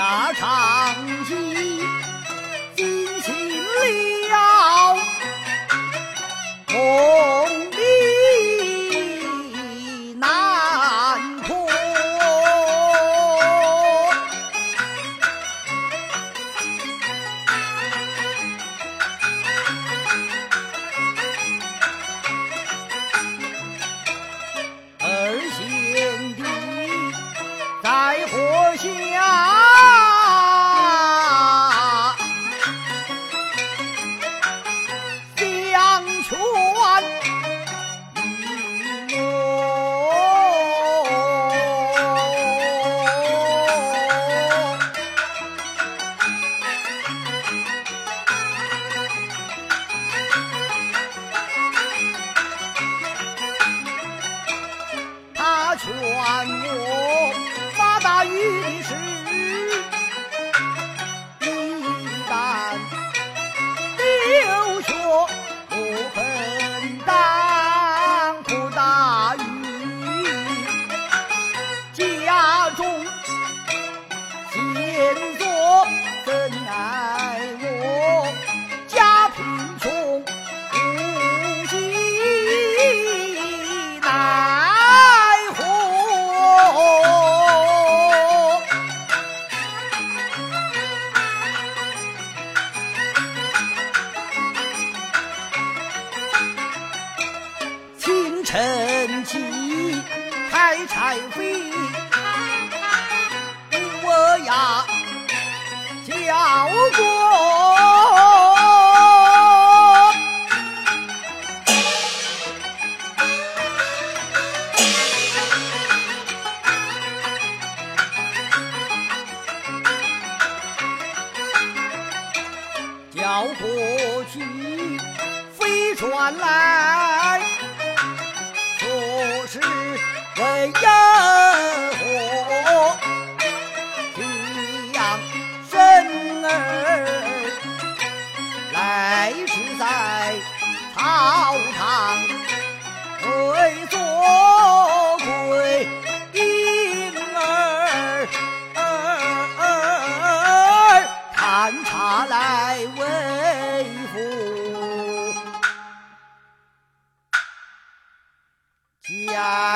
下长计，进行了梦里难破。二贤弟在火下。清晨起开柴扉，我呀叫过。叫过去飞船来，为何将生儿来至在草堂为做鬼婴儿儿探查来为父。家